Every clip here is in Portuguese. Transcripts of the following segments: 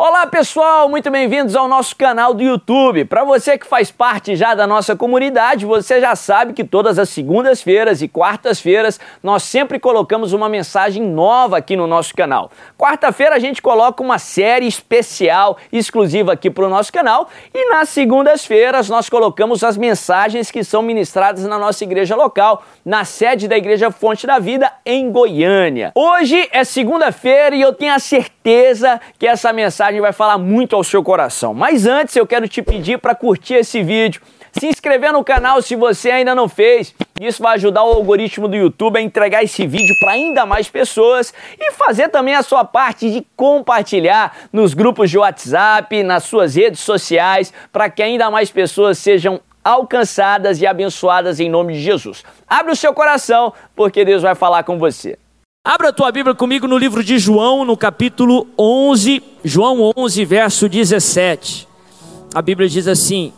Olá pessoal, muito bem-vindos ao nosso canal do YouTube. Para você que faz parte já da nossa comunidade, você já sabe que todas as segundas-feiras e quartas-feiras nós sempre colocamos uma mensagem nova aqui no nosso canal. Quarta-feira a gente coloca uma série especial exclusiva aqui para o nosso canal e nas segundas-feiras nós colocamos as mensagens que são ministradas na nossa igreja local, na sede da Igreja Fonte da Vida em Goiânia. Hoje é segunda-feira e eu tenho a certeza que essa mensagem mensagem vai falar muito ao seu coração. Mas antes eu quero te pedir para curtir esse vídeo, se inscrever no canal se você ainda não fez. Isso vai ajudar o algoritmo do YouTube a entregar esse vídeo para ainda mais pessoas e fazer também a sua parte de compartilhar nos grupos de WhatsApp, nas suas redes sociais, para que ainda mais pessoas sejam alcançadas e abençoadas em nome de Jesus. Abre o seu coração, porque Deus vai falar com você. Abra a tua Bíblia comigo no livro de João, no capítulo 11, João 11, verso 17. A Bíblia diz assim: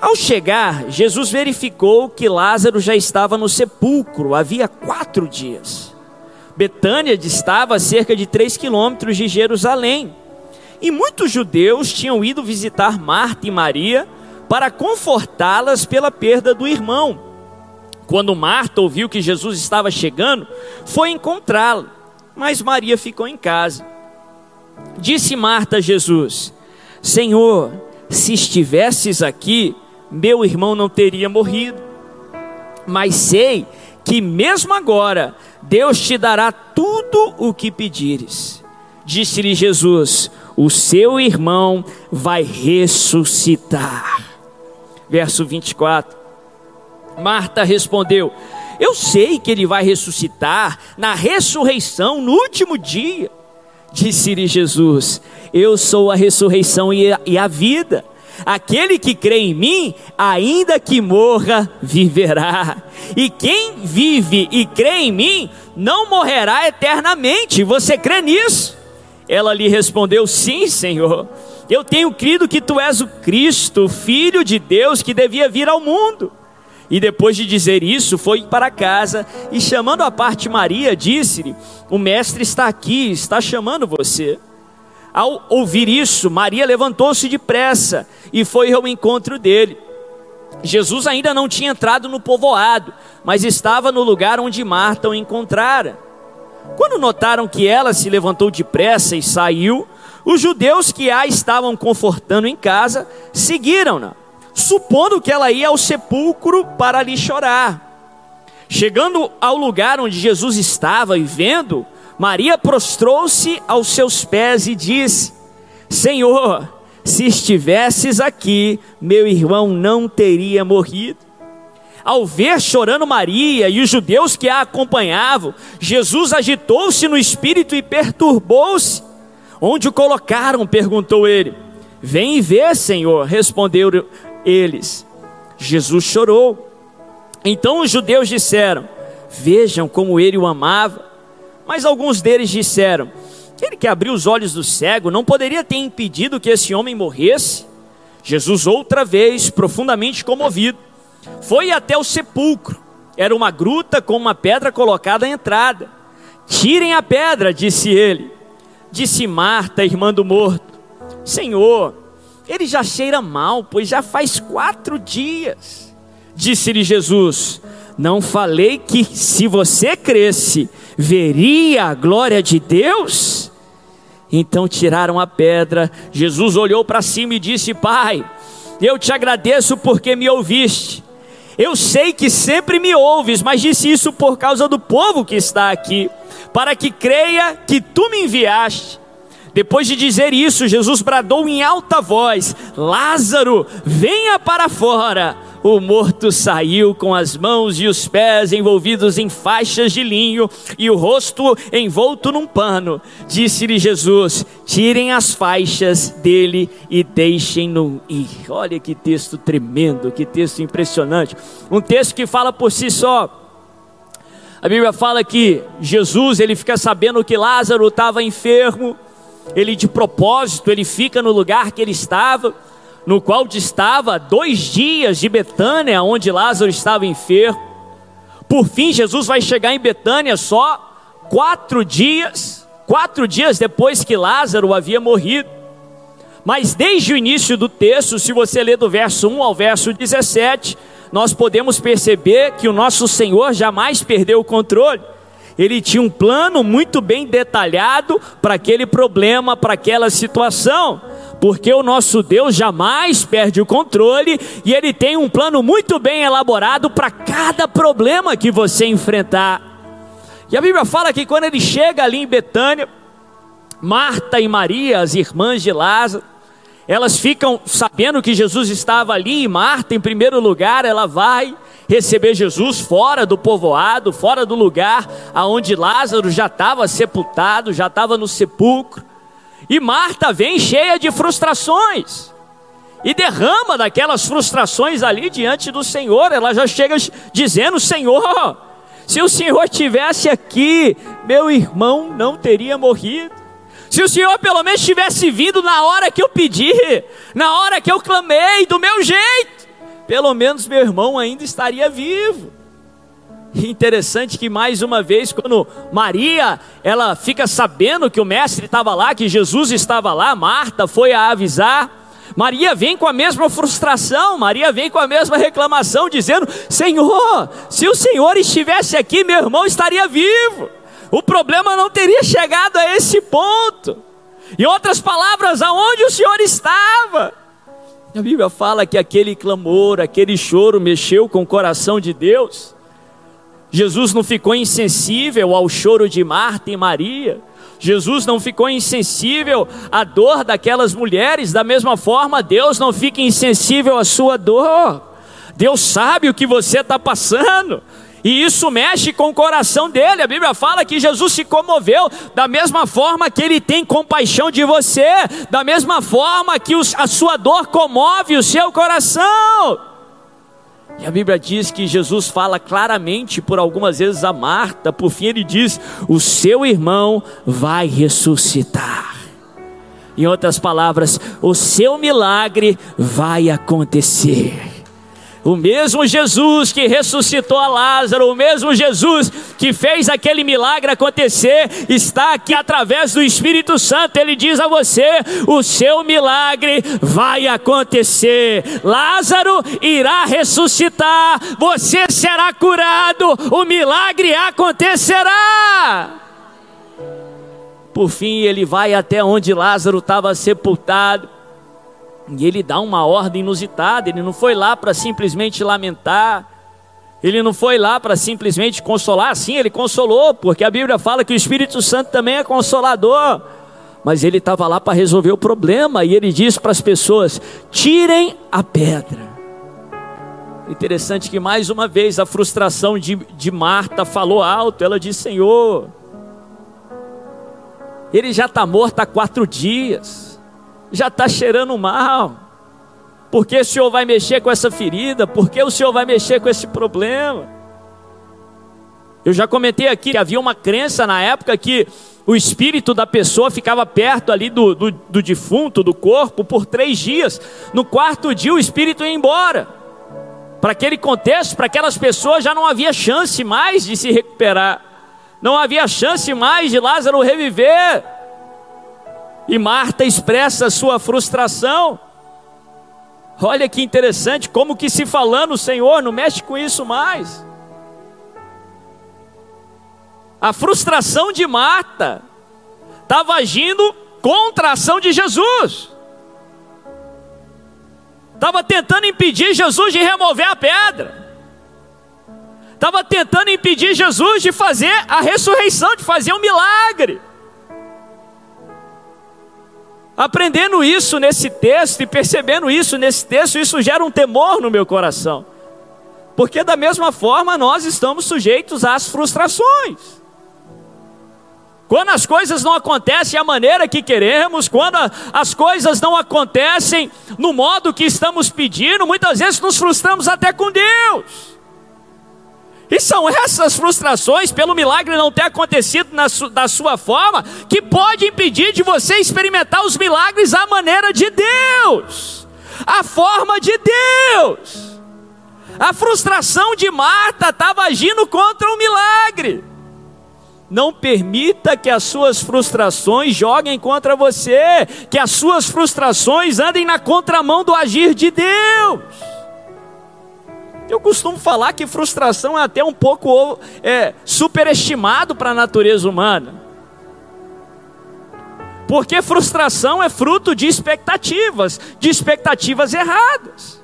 Ao chegar, Jesus verificou que Lázaro já estava no sepulcro havia quatro dias. Betânia distava a cerca de três quilômetros de Jerusalém. E muitos judeus tinham ido visitar Marta e Maria para confortá-las pela perda do irmão. Quando Marta ouviu que Jesus estava chegando, foi encontrá-lo, mas Maria ficou em casa. Disse Marta a Jesus: Senhor, se estivesses aqui, meu irmão não teria morrido. Mas sei que mesmo agora Deus te dará tudo o que pedires. Disse-lhe Jesus: O seu irmão vai ressuscitar. Verso 24. Marta respondeu: Eu sei que ele vai ressuscitar na ressurreição no último dia. Disse-lhe Jesus: Eu sou a ressurreição e a, e a vida. Aquele que crê em mim, ainda que morra, viverá. E quem vive e crê em mim, não morrerá eternamente. Você crê nisso? Ela lhe respondeu: Sim, Senhor. Eu tenho crido que tu és o Cristo, filho de Deus, que devia vir ao mundo. E depois de dizer isso, foi para casa e, chamando a parte Maria, disse-lhe: O mestre está aqui, está chamando você. Ao ouvir isso, Maria levantou-se depressa e foi ao encontro dele. Jesus ainda não tinha entrado no povoado, mas estava no lugar onde Marta o encontrara. Quando notaram que ela se levantou depressa e saiu, os judeus que a estavam confortando em casa seguiram-na supondo que ela ia ao sepulcro para ali chorar. Chegando ao lugar onde Jesus estava e vendo, Maria prostrou-se aos seus pés e disse: Senhor, se estivesses aqui, meu irmão não teria morrido. Ao ver chorando Maria e os judeus que a acompanhavam, Jesus agitou-se no espírito e perturbou-se. Onde o colocaram? perguntou ele. Vem e vê, Senhor, respondeu eles. Jesus chorou. Então os judeus disseram: Vejam como ele o amava. Mas alguns deles disseram: Ele que abriu os olhos do cego não poderia ter impedido que esse homem morresse? Jesus, outra vez, profundamente comovido, foi até o sepulcro. Era uma gruta com uma pedra colocada à entrada. Tirem a pedra, disse ele. Disse Marta, irmã do morto: Senhor, ele já cheira mal, pois já faz quatro dias. Disse-lhe Jesus: Não falei que se você cresce, veria a glória de Deus? Então tiraram a pedra. Jesus olhou para cima e disse: Pai, eu te agradeço porque me ouviste. Eu sei que sempre me ouves, mas disse isso por causa do povo que está aqui, para que creia que tu me enviaste. Depois de dizer isso, Jesus bradou em alta voz: Lázaro, venha para fora. O morto saiu com as mãos e os pés envolvidos em faixas de linho e o rosto envolto num pano. Disse-lhe Jesus: Tirem as faixas dele e deixem-no ir. Olha que texto tremendo, que texto impressionante. Um texto que fala por si só. A Bíblia fala que Jesus ele fica sabendo que Lázaro estava enfermo ele de propósito, ele fica no lugar que ele estava, no qual estava dois dias de Betânia, onde Lázaro estava enfermo. Por fim, Jesus vai chegar em Betânia só quatro dias. quatro dias depois que Lázaro havia morrido. Mas desde o início do texto, se você ler do verso 1 ao verso 17, nós podemos perceber que o nosso Senhor jamais perdeu o controle. Ele tinha um plano muito bem detalhado para aquele problema, para aquela situação, porque o nosso Deus jamais perde o controle e ele tem um plano muito bem elaborado para cada problema que você enfrentar. E a Bíblia fala que quando ele chega ali em Betânia, Marta e Maria, as irmãs de Lázaro, elas ficam sabendo que Jesus estava ali, e Marta, em primeiro lugar, ela vai receber Jesus fora do povoado, fora do lugar aonde Lázaro já estava sepultado, já estava no sepulcro. E Marta vem cheia de frustrações e derrama daquelas frustrações ali diante do Senhor. Ela já chega dizendo: Senhor, se o Senhor tivesse aqui, meu irmão não teria morrido. Se o Senhor pelo menos tivesse vindo na hora que eu pedi, na hora que eu clamei, do meu jeito, pelo menos meu irmão ainda estaria vivo. Interessante que mais uma vez, quando Maria, ela fica sabendo que o mestre estava lá, que Jesus estava lá, Marta foi a avisar. Maria vem com a mesma frustração, Maria vem com a mesma reclamação, dizendo: Senhor, se o Senhor estivesse aqui, meu irmão estaria vivo o problema não teria chegado a esse ponto. Em outras palavras, aonde o Senhor estava? A Bíblia fala que aquele clamor, aquele choro mexeu com o coração de Deus. Jesus não ficou insensível ao choro de Marta e Maria. Jesus não ficou insensível à dor daquelas mulheres, da mesma forma, Deus não fica insensível à sua dor. Deus sabe o que você está passando. E isso mexe com o coração dele. A Bíblia fala que Jesus se comoveu da mesma forma que ele tem compaixão de você, da mesma forma que os, a sua dor comove o seu coração. E a Bíblia diz que Jesus fala claramente por algumas vezes a Marta, por fim ele diz: "O seu irmão vai ressuscitar". Em outras palavras, o seu milagre vai acontecer. O mesmo Jesus que ressuscitou a Lázaro, o mesmo Jesus que fez aquele milagre acontecer, está aqui através do Espírito Santo. Ele diz a você: o seu milagre vai acontecer. Lázaro irá ressuscitar, você será curado, o milagre acontecerá. Por fim, ele vai até onde Lázaro estava sepultado. E ele dá uma ordem inusitada, ele não foi lá para simplesmente lamentar, ele não foi lá para simplesmente consolar, sim, ele consolou, porque a Bíblia fala que o Espírito Santo também é consolador, mas ele estava lá para resolver o problema, e ele diz para as pessoas: tirem a pedra. Interessante que mais uma vez a frustração de, de Marta falou alto, ela disse: Senhor, ele já está morto há quatro dias já está cheirando mal. Por que o Senhor vai mexer com essa ferida? Por que o Senhor vai mexer com esse problema? Eu já comentei aqui que havia uma crença na época que o espírito da pessoa ficava perto ali do, do, do defunto, do corpo, por três dias. No quarto dia, o espírito ia embora. Para aquele contexto, para aquelas pessoas, já não havia chance mais de se recuperar. Não havia chance mais de Lázaro reviver. E Marta expressa sua frustração. Olha que interessante, como que se falando, Senhor, não mexe com isso mais. A frustração de Marta estava agindo contra a ação de Jesus. Estava tentando impedir Jesus de remover a pedra. Estava tentando impedir Jesus de fazer a ressurreição, de fazer um milagre. Aprendendo isso nesse texto e percebendo isso nesse texto, isso gera um temor no meu coração. Porque da mesma forma nós estamos sujeitos às frustrações. Quando as coisas não acontecem da maneira que queremos, quando as coisas não acontecem no modo que estamos pedindo, muitas vezes nos frustramos até com Deus. E são essas frustrações, pelo milagre não ter acontecido su, da sua forma, que pode impedir de você experimentar os milagres à maneira de Deus, a forma de Deus. A frustração de Marta estava agindo contra o milagre. Não permita que as suas frustrações joguem contra você, que as suas frustrações andem na contramão do agir de Deus. Eu costumo falar que frustração é até um pouco é, superestimado para a natureza humana. Porque frustração é fruto de expectativas, de expectativas erradas.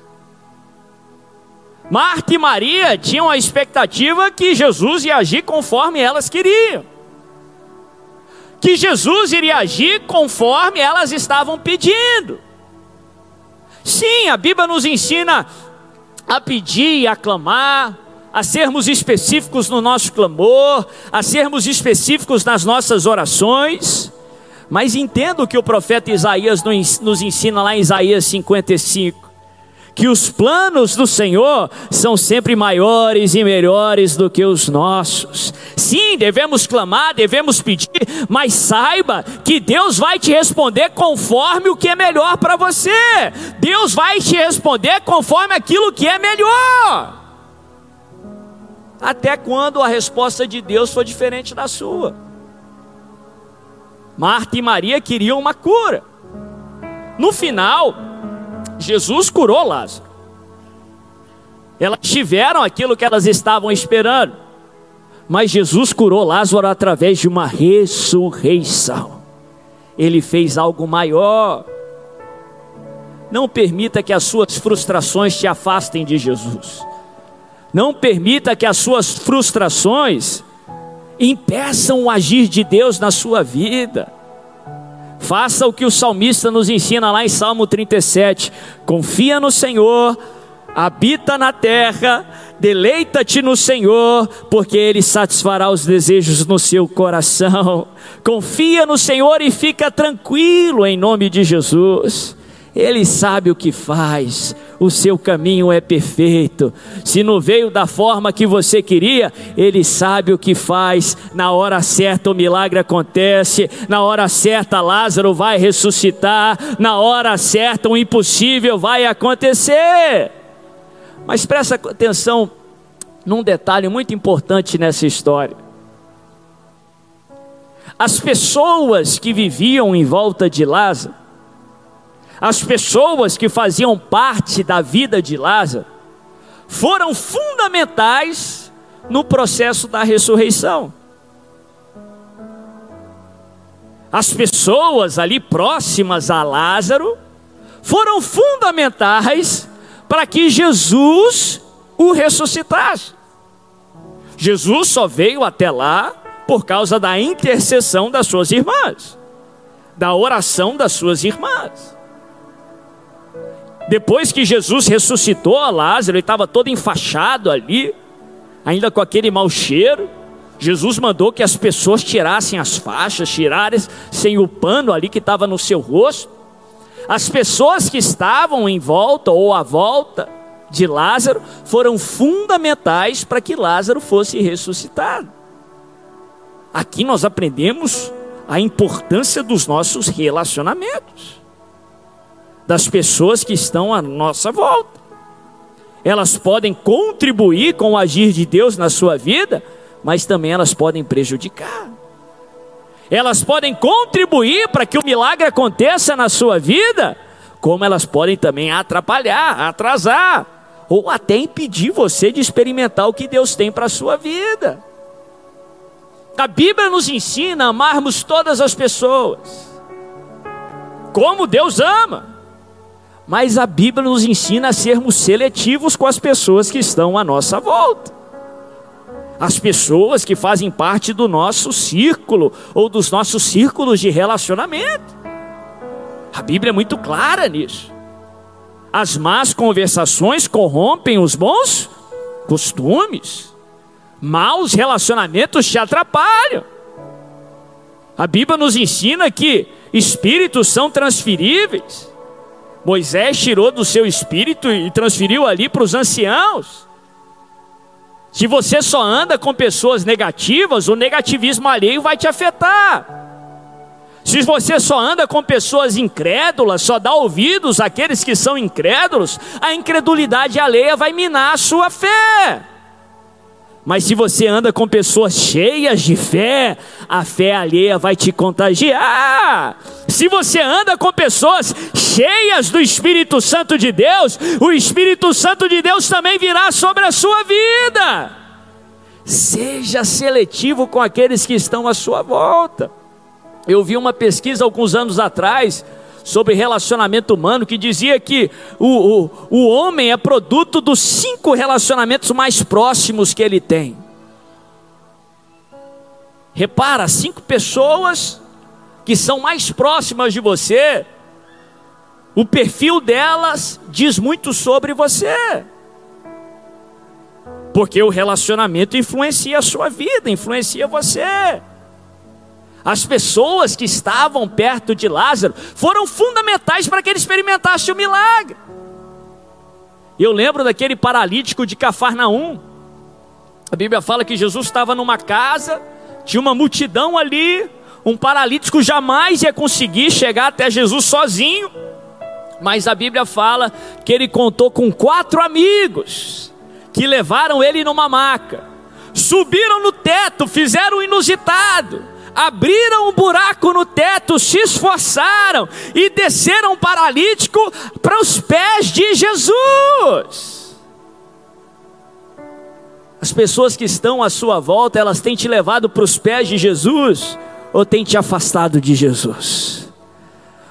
Marta e Maria tinham a expectativa que Jesus ia agir conforme elas queriam. Que Jesus iria agir conforme elas estavam pedindo. Sim, a Bíblia nos ensina a pedir e a clamar, a sermos específicos no nosso clamor, a sermos específicos nas nossas orações. Mas entendo o que o profeta Isaías nos ensina lá em Isaías 55 que os planos do Senhor são sempre maiores e melhores do que os nossos. Sim, devemos clamar, devemos pedir, mas saiba que Deus vai te responder conforme o que é melhor para você. Deus vai te responder conforme aquilo que é melhor. Até quando a resposta de Deus for diferente da sua. Marta e Maria queriam uma cura. No final, Jesus curou Lázaro. Elas tiveram aquilo que elas estavam esperando. Mas Jesus curou Lázaro através de uma ressurreição. Ele fez algo maior. Não permita que as suas frustrações te afastem de Jesus. Não permita que as suas frustrações impeçam o agir de Deus na sua vida. Faça o que o salmista nos ensina lá em Salmo 37. Confia no Senhor, habita na terra, deleita-te no Senhor, porque Ele satisfará os desejos no seu coração. Confia no Senhor e fica tranquilo em nome de Jesus. Ele sabe o que faz, o seu caminho é perfeito. Se não veio da forma que você queria, Ele sabe o que faz. Na hora certa o milagre acontece, na hora certa Lázaro vai ressuscitar, na hora certa o impossível vai acontecer. Mas presta atenção num detalhe muito importante nessa história. As pessoas que viviam em volta de Lázaro, as pessoas que faziam parte da vida de Lázaro foram fundamentais no processo da ressurreição. As pessoas ali próximas a Lázaro foram fundamentais para que Jesus o ressuscitasse. Jesus só veio até lá por causa da intercessão das suas irmãs, da oração das suas irmãs. Depois que Jesus ressuscitou a Lázaro, ele estava todo enfaixado ali, ainda com aquele mau cheiro. Jesus mandou que as pessoas tirassem as faixas, tirassem o pano ali que estava no seu rosto. As pessoas que estavam em volta ou à volta de Lázaro foram fundamentais para que Lázaro fosse ressuscitado. Aqui nós aprendemos a importância dos nossos relacionamentos das pessoas que estão à nossa volta. Elas podem contribuir com o agir de Deus na sua vida, mas também elas podem prejudicar. Elas podem contribuir para que o milagre aconteça na sua vida, como elas podem também atrapalhar, atrasar, ou até impedir você de experimentar o que Deus tem para a sua vida. A Bíblia nos ensina a amarmos todas as pessoas, como Deus ama mas a Bíblia nos ensina a sermos seletivos com as pessoas que estão à nossa volta. As pessoas que fazem parte do nosso círculo ou dos nossos círculos de relacionamento. A Bíblia é muito clara nisso. As más conversações corrompem os bons costumes. Maus relacionamentos te atrapalham. A Bíblia nos ensina que espíritos são transferíveis. Moisés tirou do seu espírito e transferiu ali para os anciãos. Se você só anda com pessoas negativas, o negativismo alheio vai te afetar. Se você só anda com pessoas incrédulas, só dá ouvidos àqueles que são incrédulos, a incredulidade alheia vai minar a sua fé. Mas se você anda com pessoas cheias de fé, a fé alheia vai te contagiar. Se você anda com pessoas cheias do Espírito Santo de Deus, o Espírito Santo de Deus também virá sobre a sua vida. Seja seletivo com aqueles que estão à sua volta. Eu vi uma pesquisa alguns anos atrás sobre relacionamento humano que dizia que o, o, o homem é produto dos cinco relacionamentos mais próximos que ele tem. Repara, cinco pessoas que são mais próximas de você, o perfil delas diz muito sobre você. Porque o relacionamento influencia a sua vida, influencia você. As pessoas que estavam perto de Lázaro foram fundamentais para que ele experimentasse o milagre. Eu lembro daquele paralítico de Cafarnaum. A Bíblia fala que Jesus estava numa casa, tinha uma multidão ali, um paralítico jamais ia conseguir chegar até Jesus sozinho. Mas a Bíblia fala que ele contou com quatro amigos que levaram ele numa maca, subiram no teto, fizeram o inusitado abriram um buraco no teto, se esforçaram e desceram paralítico para os pés de Jesus. As pessoas que estão à sua volta, elas têm te levado para os pés de Jesus ou têm te afastado de Jesus?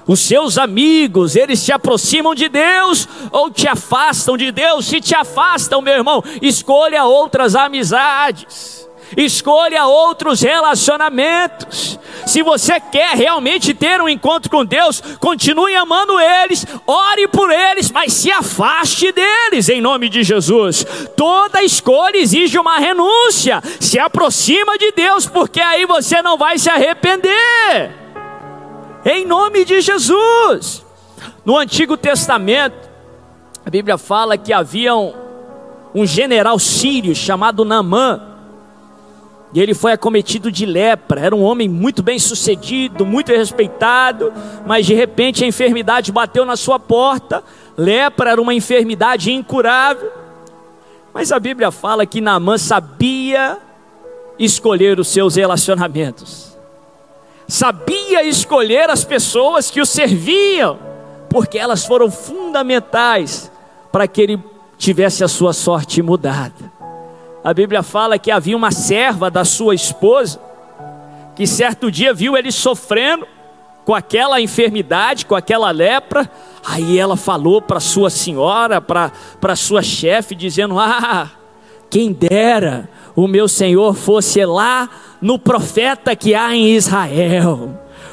Os seus amigos, eles te aproximam de Deus ou te afastam de Deus? Se te afastam, meu irmão, escolha outras amizades escolha outros relacionamentos. Se você quer realmente ter um encontro com Deus, continue amando eles, ore por eles, mas se afaste deles em nome de Jesus. Toda escolha exige uma renúncia. Se aproxima de Deus, porque aí você não vai se arrepender. Em nome de Jesus. No Antigo Testamento, a Bíblia fala que havia um, um general sírio chamado Naamã e ele foi acometido de lepra. Era um homem muito bem sucedido, muito respeitado, mas de repente a enfermidade bateu na sua porta. Lepra era uma enfermidade incurável. Mas a Bíblia fala que Naamã sabia escolher os seus relacionamentos, sabia escolher as pessoas que o serviam, porque elas foram fundamentais para que ele tivesse a sua sorte mudada. A Bíblia fala que havia uma serva da sua esposa que certo dia viu ele sofrendo com aquela enfermidade, com aquela lepra. Aí ela falou para sua senhora, para sua chefe, dizendo: Ah, quem dera o meu senhor fosse lá no profeta que há em Israel,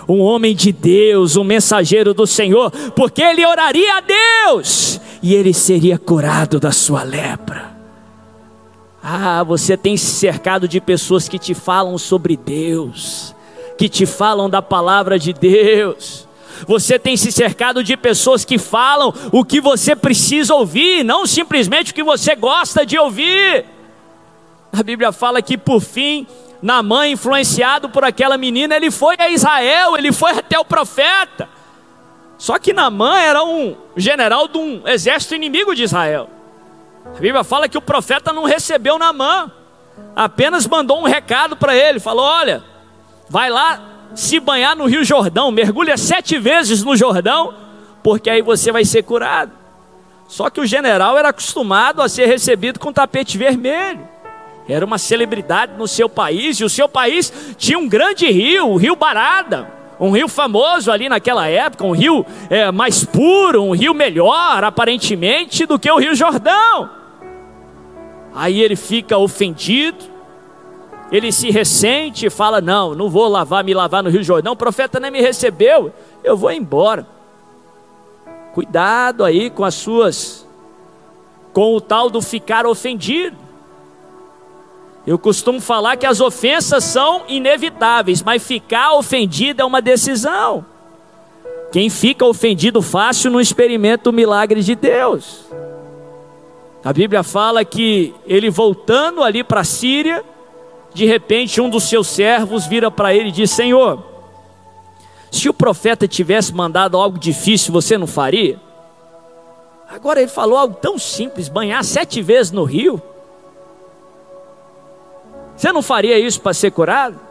um homem de Deus, um mensageiro do Senhor, porque ele oraria a Deus e ele seria curado da sua lepra. Ah, você tem se cercado de pessoas que te falam sobre Deus, que te falam da palavra de Deus. Você tem se cercado de pessoas que falam o que você precisa ouvir, não simplesmente o que você gosta de ouvir. A Bíblia fala que por fim, Namã, influenciado por aquela menina, ele foi a Israel, ele foi até o profeta. Só que Namã era um general de um exército inimigo de Israel. A Bíblia fala que o profeta não recebeu na mão, apenas mandou um recado para ele: falou, olha, vai lá se banhar no Rio Jordão, mergulha sete vezes no Jordão, porque aí você vai ser curado. Só que o general era acostumado a ser recebido com tapete vermelho. Era uma celebridade no seu país, e o seu país tinha um grande rio, o Rio Barada um rio famoso ali naquela época, um rio é, mais puro, um rio melhor, aparentemente, do que o Rio Jordão. Aí ele fica ofendido, ele se ressente e fala: Não, não vou lavar, me lavar no Rio Jordão, o profeta nem me recebeu, eu vou embora. Cuidado aí com as suas, com o tal do ficar ofendido. Eu costumo falar que as ofensas são inevitáveis, mas ficar ofendido é uma decisão. Quem fica ofendido fácil não experimenta o milagre de Deus. A Bíblia fala que ele voltando ali para a Síria, de repente um dos seus servos vira para ele e diz: Senhor, se o profeta tivesse mandado algo difícil, você não faria? Agora ele falou algo tão simples: banhar sete vezes no rio. Você não faria isso para ser curado?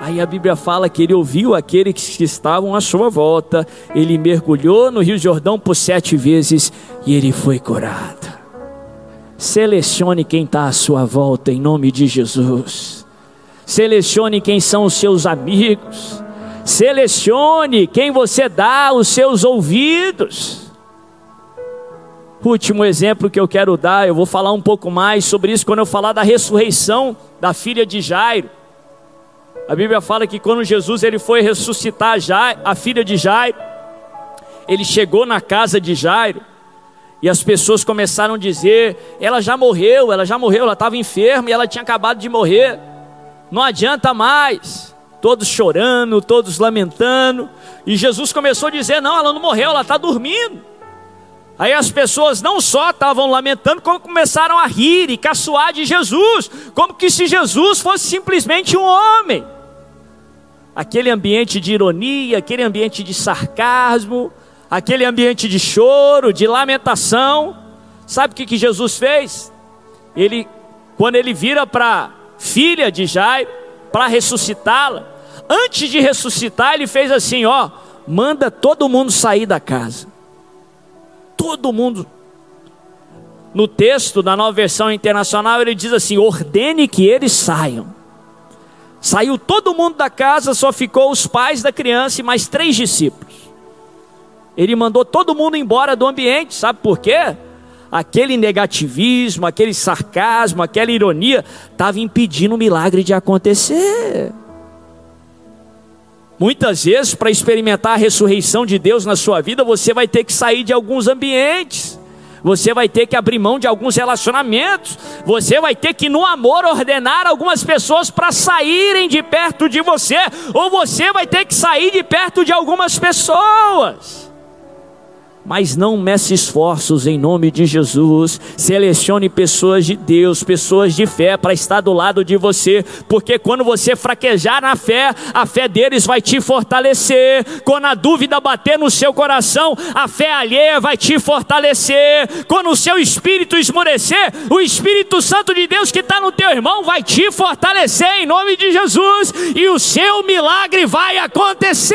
Aí a Bíblia fala que ele ouviu aqueles que estavam à sua volta, ele mergulhou no Rio Jordão por sete vezes e ele foi curado. Selecione quem está à sua volta em nome de Jesus. Selecione quem são os seus amigos. Selecione quem você dá os seus ouvidos. Último exemplo que eu quero dar, eu vou falar um pouco mais sobre isso quando eu falar da ressurreição da filha de Jairo. A Bíblia fala que quando Jesus ele foi ressuscitar Jairo, a filha de Jairo, ele chegou na casa de Jairo e as pessoas começaram a dizer: ela já morreu, ela já morreu, ela estava enferma e ela tinha acabado de morrer. Não adianta mais. Todos chorando, todos lamentando. E Jesus começou a dizer: não, ela não morreu, ela está dormindo. Aí as pessoas não só estavam lamentando, como começaram a rir e caçoar de Jesus, como que se Jesus fosse simplesmente um homem aquele ambiente de ironia, aquele ambiente de sarcasmo, aquele ambiente de choro, de lamentação. Sabe o que, Jesus fez? Ele, quando ele vira para filha de Jairo, para ressuscitá-la, antes de ressuscitar, ele fez assim: ó, manda todo mundo sair da casa. Todo mundo. No texto da nova versão internacional, ele diz assim: ordene que eles saiam. Saiu todo mundo da casa, só ficou os pais da criança e mais três discípulos. Ele mandou todo mundo embora do ambiente, sabe por quê? Aquele negativismo, aquele sarcasmo, aquela ironia estava impedindo o milagre de acontecer. Muitas vezes, para experimentar a ressurreição de Deus na sua vida, você vai ter que sair de alguns ambientes você vai ter que abrir mão de alguns relacionamentos, você vai ter que, no amor, ordenar algumas pessoas para saírem de perto de você, ou você vai ter que sair de perto de algumas pessoas mas não meça esforços em nome de Jesus. Selecione pessoas de Deus, pessoas de fé para estar do lado de você, porque quando você fraquejar na fé, a fé deles vai te fortalecer. Quando a dúvida bater no seu coração, a fé alheia vai te fortalecer. Quando o seu espírito esmorecer, o Espírito Santo de Deus que está no teu irmão vai te fortalecer em nome de Jesus, e o seu milagre vai acontecer.